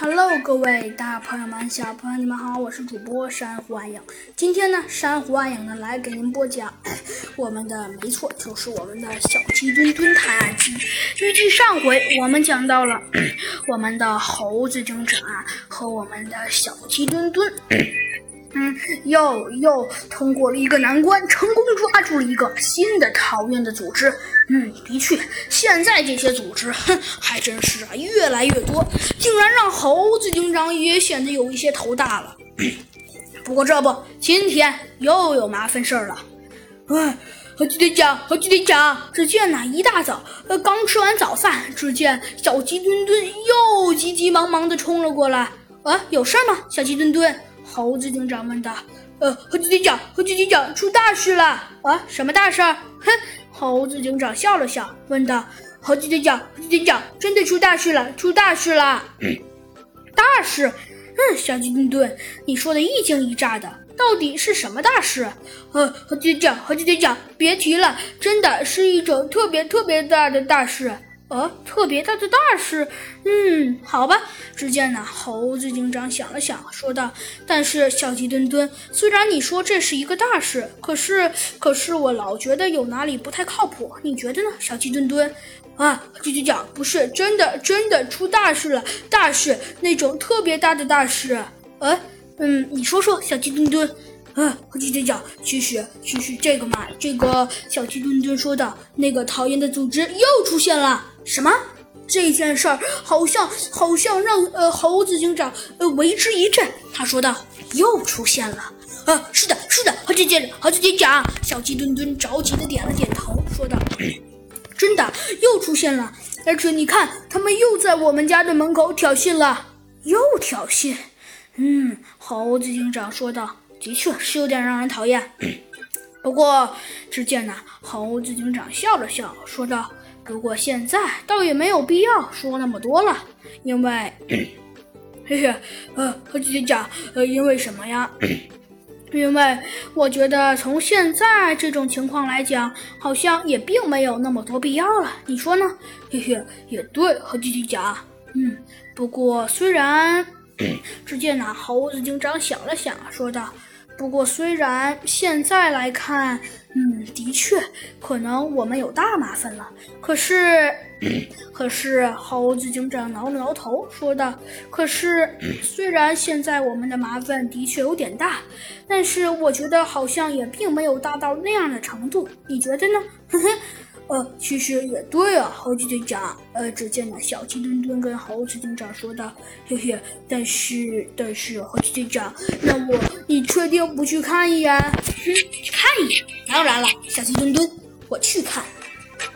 Hello，各位大朋友们、小朋友们，你们好，我是主播珊瑚暗影。今天呢，珊瑚暗影呢来给您播讲 我们的，没错，就是我们的小鸡墩墩探案记。预计上回我们讲到了 我们的猴子警长啊和我们的小鸡墩墩。嗯，又又通过了一个难关，成功抓住了一个新的讨厌的组织。嗯，的确，现在这些组织，哼，还真是啊，越来越多，竟然让猴子警长也显得有一些头大了。不过这不，今天又有麻烦事儿了。哎，猴子队长，猴子队长，只见呐，一大早，刚吃完早饭，只见小鸡墩墩又急急忙忙地冲了过来。啊，有事吗，小鸡墩墩？猴子警长问道：“呃，猴子警长，猴子警长，出大事了！啊，什么大事？”哼，猴子警长笑了笑，问道：“猴子警长，猴子警长，真的出大事了，出大事了！大事？嗯，小鸡墩墩，你说的一惊一乍的，到底是什么大事？呃，猴子警长，猴子警长，别提了，真的是一种特别特别大的大事。”呃，特别大的大事，嗯，好吧。只见呢，猴子警长想了想，说道：“但是小鸡墩墩，虽然你说这是一个大事，可是，可是我老觉得有哪里不太靠谱。你觉得呢，小鸡墩墩？啊，鸡警长，不是真的，真的出大事了，大事，那种特别大的大事。呃，嗯，你说说，小鸡墩墩。”啊，猴子警长，其实其实这个嘛，这个小鸡墩墩说的那个讨厌的组织又出现了。什么？这件事儿好像好像让呃猴子警长呃为之一振。他说道：“又出现了。”呃，是的，是的，猴子警长，猴子警长。小鸡墩墩着急的点了点头，说道：“ 真的，又出现了。而且你看，他们又在我们家的门口挑衅了，又挑衅。”嗯，猴子警长说道。的确是有点让人讨厌，不过只见呢，猴子警长笑了笑，说道：“不过现在倒也没有必要说那么多了，因为，嘿嘿，呃，和姐姐讲，呃，因为什么呀？因为我觉得从现在这种情况来讲，好像也并没有那么多必要了。你说呢？嘿嘿，也对，和弟弟讲。嗯，不过虽然，只见那，猴子警长想了想，说道。”不过，虽然现在来看，嗯，的确可能我们有大麻烦了。可是，可是猴子警长挠了挠头，说道：“可是，虽然现在我们的麻烦的确有点大，但是我觉得好像也并没有大到那样的程度。你觉得呢？” 呃，其实也对啊，猴子警长。呃，只见那小鸡墩墩跟猴子警长说道：“嘿嘿，但是，但是，猴子警长，那我，你确定不去看一眼？哼去看一眼？当然了，小鸡墩墩，我去看。”